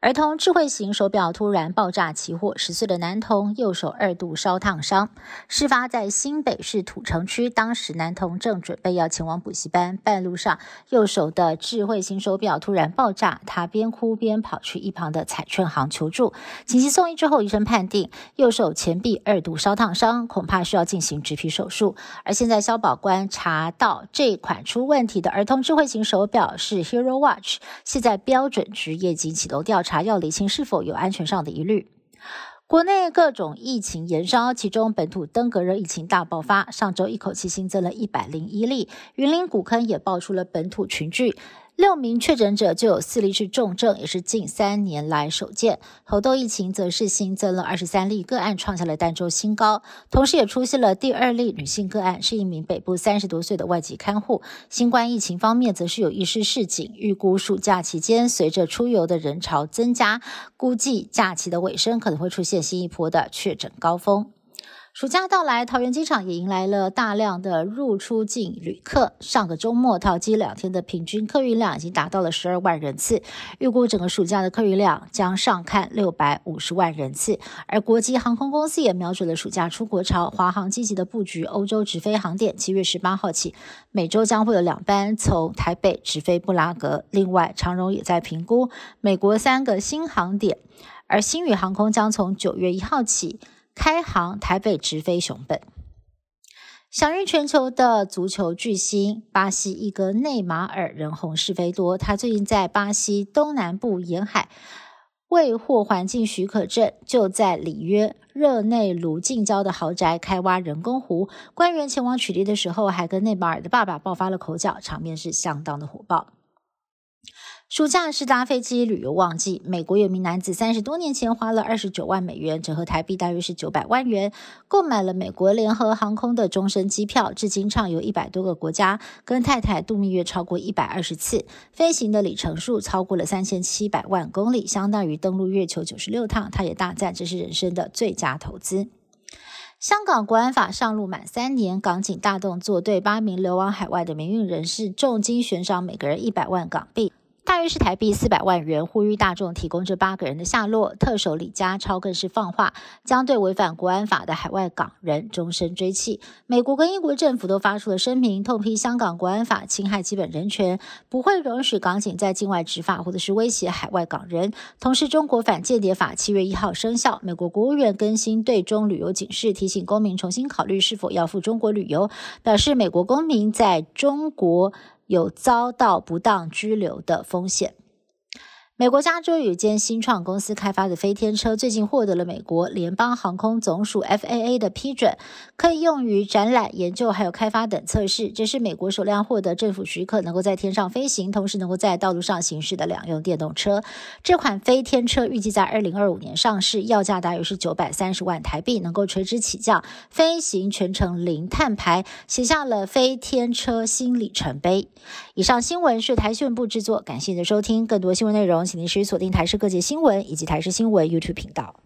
儿童智慧型手表突然爆炸起火，十岁的男童右手二度烧烫伤。事发在新北市土城区，当时男童正准备要前往补习班，半路上右手的智慧型手表突然爆炸，他边哭边跑去一旁的彩券行求助。紧急送医之后，医生判定右手前臂二度烧烫伤，恐怕需要进行植皮手术。而现在消保官查到这款出问题的儿童智慧型手表是 Hero Watch，现在标准局业经启动调查。查要厘清是否有安全上的疑虑。国内各种疫情延烧，其中本土登革热疫情大爆发，上周一口气新增了一百零一例，云林古坑也爆出了本土群聚。六名确诊者就有四例是重症，也是近三年来首见。猴痘疫情则是新增了二十三例个案，创下了单周新高。同时，也出现了第二例女性个案，是一名北部三十多岁的外籍看护。新冠疫情方面，则是有医师示警，预估暑假期间随着出游的人潮增加，估计假期的尾声可能会出现新一波的确诊高峰。暑假到来，桃园机场也迎来了大量的入出境旅客。上个周末，桃机两天的平均客运量已经达到了十二万人次，预估整个暑假的客运量将上看六百五十万人次。而国际航空公司也瞄准了暑假出国潮，华航积极的布局欧洲直飞航点，七月十八号起，每周将会有两班从台北直飞布拉格。另外，长荣也在评估美国三个新航点，而新宇航空将从九月一号起。开航台北直飞熊本，享誉全球的足球巨星巴西一哥内马尔人红是非多。他最近在巴西东南部沿海未获环境许可证，就在里约热内卢近郊的豪宅开挖人工湖。官员前往取缔的时候，还跟内马尔的爸爸爆发了口角，场面是相当的火爆。暑假是搭飞机旅游旺季。美国有名男子三十多年前花了二十九万美元，折合台币大约是九百万元，购买了美国联合航空的终身机票，至今畅游一百多个国家，跟太太度蜜月超过一百二十次，飞行的里程数超过了三千七百万公里，相当于登陆月球九十六趟。他也大赞这是人生的最佳投资。香港国安法上路满三年，港警大动作，对八名流亡海外的民运人士重金悬赏每个人一百万港币。大约是台币四百万元，呼吁大众提供这八个人的下落。特首李家超更是放话，将对违反国安法的海外港人终身追缉。美国跟英国政府都发出了声明，痛批香港国安法侵害基本人权，不会容许港警在境外执法或者是威胁海外港人。同时，中国反间谍法七月一号生效，美国国务院更新对中旅游警示，提醒公民重新考虑是否要赴中国旅游，表示美国公民在中国。有遭到不当拘留的风险。美国加州有一间新创公司开发的飞天车，最近获得了美国联邦航空总署 FAA 的批准，可以用于展览、研究还有开发等测试。这是美国首辆获得政府许可，能够在天上飞行，同时能够在道路上行驶的两用电动车。这款飞天车预计在二零二五年上市，要价大约是九百三十万台币，能够垂直起降，飞行全程零碳排，写下了飞天车新里程碑。以上新闻是台讯部制作，感谢您的收听。更多新闻内容。请您持续锁定台视各界新闻以及台视新闻 YouTube 频道。